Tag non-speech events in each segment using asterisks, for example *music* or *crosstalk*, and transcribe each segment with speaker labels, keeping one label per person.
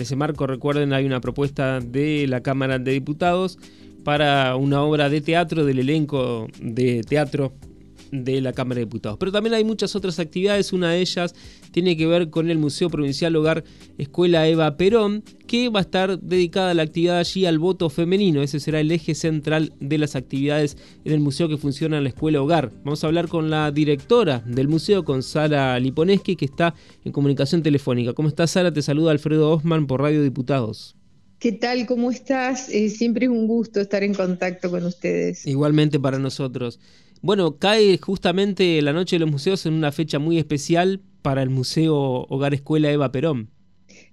Speaker 1: En ese marco, recuerden, hay una propuesta de la Cámara de Diputados para una obra de teatro del elenco de teatro de la Cámara de Diputados. Pero también hay muchas otras actividades, una de ellas tiene que ver con el Museo Provincial Hogar Escuela Eva Perón, que va a estar dedicada la actividad allí al voto femenino. Ese será el eje central de las actividades en el museo que funciona en la Escuela Hogar. Vamos a hablar con la directora del museo, con Sara Liponeski, que está en comunicación telefónica. ¿Cómo estás, Sara? Te saluda Alfredo Osman por Radio Diputados.
Speaker 2: ¿Qué tal? ¿Cómo estás? Eh, siempre es un gusto estar en contacto con ustedes.
Speaker 1: Igualmente para nosotros. Bueno, cae justamente la Noche de los Museos en una fecha muy especial para el Museo Hogar Escuela Eva Perón.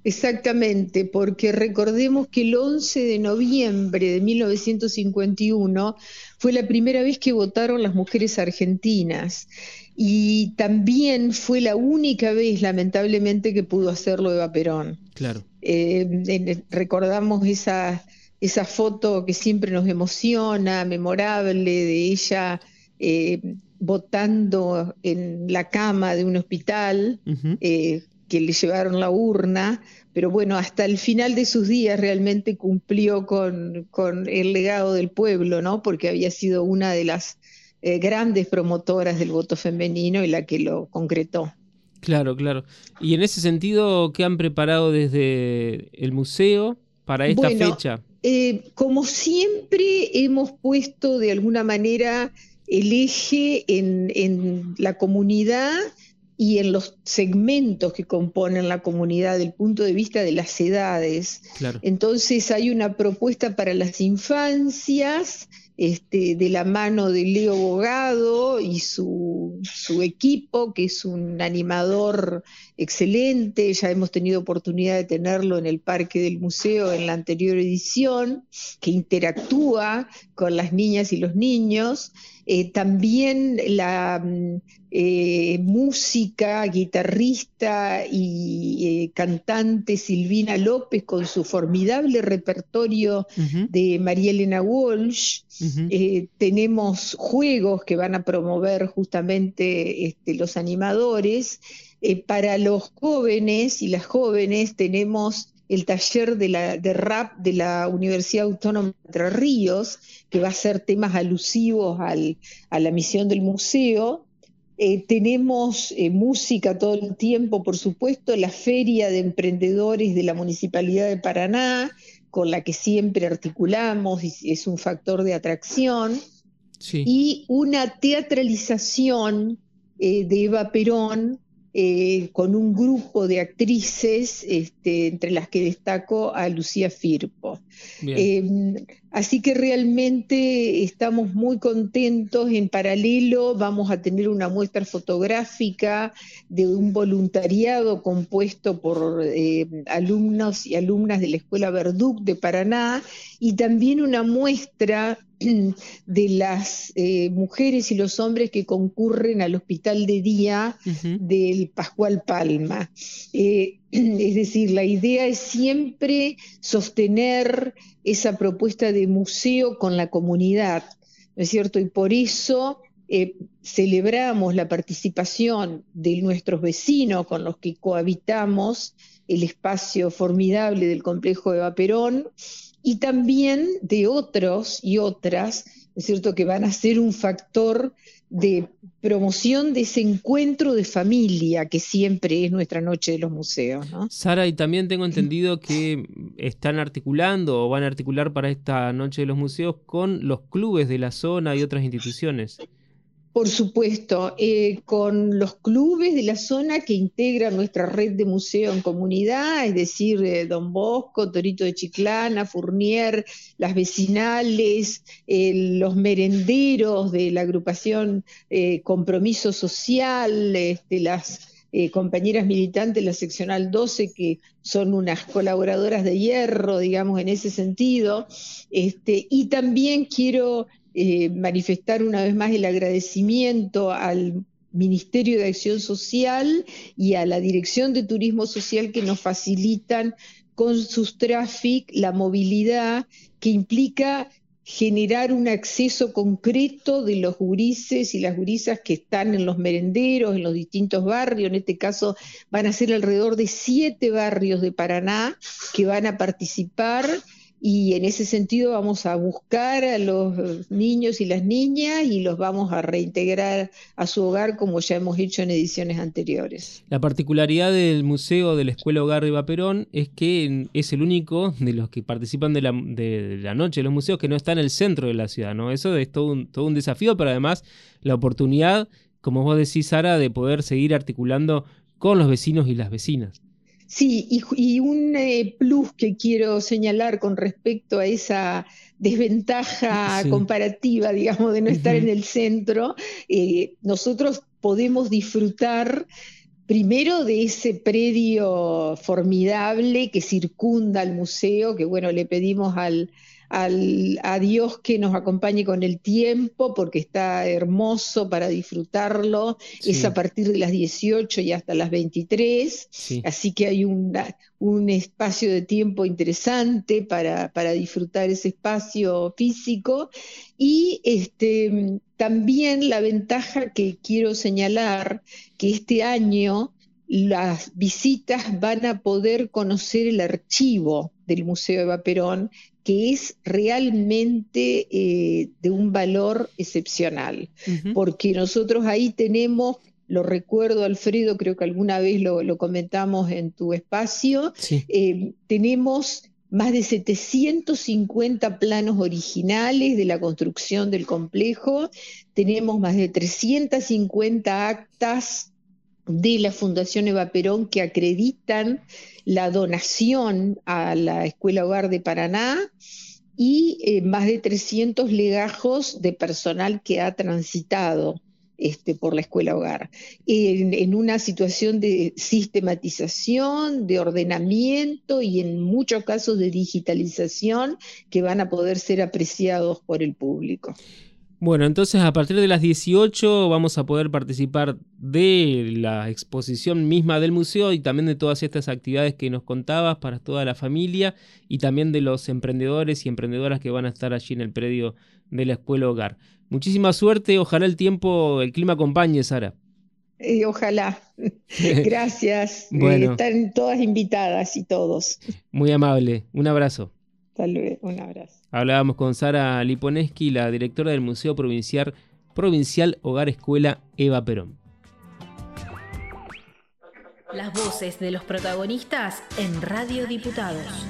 Speaker 2: Exactamente, porque recordemos que el 11 de noviembre de 1951 fue la primera vez que votaron las mujeres argentinas y también fue la única vez, lamentablemente, que pudo hacerlo Eva Perón.
Speaker 1: Claro.
Speaker 2: Eh, recordamos esa, esa foto que siempre nos emociona, memorable, de ella eh, votando en la cama de un hospital, eh, que le llevaron la urna, pero bueno, hasta el final de sus días realmente cumplió con, el legado del pueblo, ¿no? Porque había sido una de las eh, grandes promotoras del voto femenino y la que lo concretó.
Speaker 1: Claro, claro. Y en ese sentido, ¿qué han preparado desde el museo para esta fecha?
Speaker 2: como siempre, hemos puesto de alguna manera el eje en, la comunidad y en los segmentos que componen la comunidad desde el punto de vista de las edades. Entonces hay una propuesta para las infancias, este, de la mano de Leo Bogado y su, su, equipo, que es un animador excelente, ya hemos tenido oportunidad de tenerlo en el Parque del Museo en la anterior edición, que interactúa con las niñas y los niños. Eh, también la mm, eh, música, guitarrista y eh, cantante Silvina López con su formidable repertorio de María Elena Walsh. Tenemos juegos que van a promover justamente este, los animadores. para los jóvenes y las jóvenes tenemos el taller de, la, de rap de la Universidad Autónoma de Entre Ríos, que va a ser temas alusivos al, a la misión del museo. Eh, tenemos eh, música todo el tiempo, por supuesto, la Feria de Emprendedores de la Municipalidad de Paraná, con la que siempre articulamos y es un factor de atracción. Y una teatralización eh, de Eva Perón eh, con un grupo de actrices, este, entre las que destaco a Lucía Firpo. Em, así que realmente estamos muy contentos. En paralelo vamos a tener una muestra fotográfica de un voluntariado compuesto por eh, alumnos y alumnas de la Escuela Verduc de Paraná y también una muestra *clears throat* de las eh, mujeres y los hombres que concurren al hospital de día del Pascual Palma. Eh, *clears throat* es decir, la idea es siempre sostener esa propuesta de museo con la comunidad, ¿no es cierto? Y por eso eh, celebramos la participación de nuestros vecinos con los que cohabitamos el espacio formidable del complejo de Vaperón y también de otros y otras, es cierto?, que van a ser un factor de promoción de ese encuentro de familia que siempre es nuestra noche de los museos. ¿no?
Speaker 1: Sara, y también tengo entendido que están articulando o van a articular para esta noche de los museos con los clubes de la zona y otras instituciones.
Speaker 2: Por supuesto, eh, con los clubes de la zona que integran nuestra red de museo en comunidad, es decir, eh, Don Bosco, Torito de Chiclana, Fournier, las vecinales, eh, los merenderos de la agrupación Compromiso Social, este, las compañeras militantes de la seccional 12, que son unas colaboradoras de hierro, digamos, en ese sentido. Este, y también quiero eh, manifestar una vez más el agradecimiento al Ministerio de Acción Social y a la Dirección de Turismo Social que nos facilitan con sus tráficos la movilidad que implica generar un acceso concreto de los gurises y las gurisas que están en los merenderos, en los distintos barrios. En este caso van a ser alrededor de siete barrios de Paraná que van a participar y en ese sentido vamos a buscar a los niños y las niñas y los vamos a reintegrar a su hogar como ya hemos hecho en ediciones anteriores.
Speaker 1: La particularidad del Museo de la Escuela Hogar de Vaperón es que es el único de los que participan de la, de la noche de los museos que no está en el centro de la ciudad, ¿no? Eso es todo un, todo un desafío, pero además la oportunidad, como vos decís, Sara, de poder seguir articulando con los vecinos y las vecinas.
Speaker 2: Sí, y, un eh, plus que quiero señalar con respecto a esa desventaja comparativa, digamos, de no estar en el centro, eh, nosotros podemos disfrutar primero de ese predio formidable que circunda al museo, que bueno, le pedimos al, al, a Dios que nos acompañe con el tiempo, porque está hermoso para disfrutarlo. Es a partir de las 18 y hasta las 23, así que hay un espacio de tiempo interesante para, para, disfrutar ese espacio físico. Y este, también la ventaja que quiero señalar, que este año las visitas van a poder conocer el archivo del Museo Eva Perón, que es realmente eh, de un valor excepcional, porque nosotros ahí tenemos, lo recuerdo Alfredo, creo que alguna vez lo, comentamos en tu espacio, eh, tenemos más de 750 planos originales de la construcción del complejo, tenemos más de 350 actas de la Fundación Eva Perón que acreditan la donación a la Escuela Hogar de Paraná y eh, más de 300 legajos de personal que ha transitado este, por la Escuela Hogar, en, en, una situación de sistematización, de ordenamiento y en muchos casos de digitalización que van a poder ser apreciados por el público.
Speaker 1: Bueno, entonces a partir de las 18 vamos a poder participar de la exposición misma del museo y también de todas estas actividades que nos contabas para toda la familia y también de los emprendedores y emprendedoras que van a estar allí en el predio de la Escuela Hogar. Muchísima suerte, ojalá el tiempo, el clima acompañe, Sara.
Speaker 2: Eh, ojalá. *laughs* Gracias. Eh, están todas invitadas y todos.
Speaker 1: Muy amable. Un abrazo.
Speaker 2: Hasta Un abrazo.
Speaker 1: Hablábamos con Sara Liponeski, la directora del Museo Provincial, Provincial Hogar Escuela Eva Perón.
Speaker 3: Las voces de los protagonistas en Radio Diputados.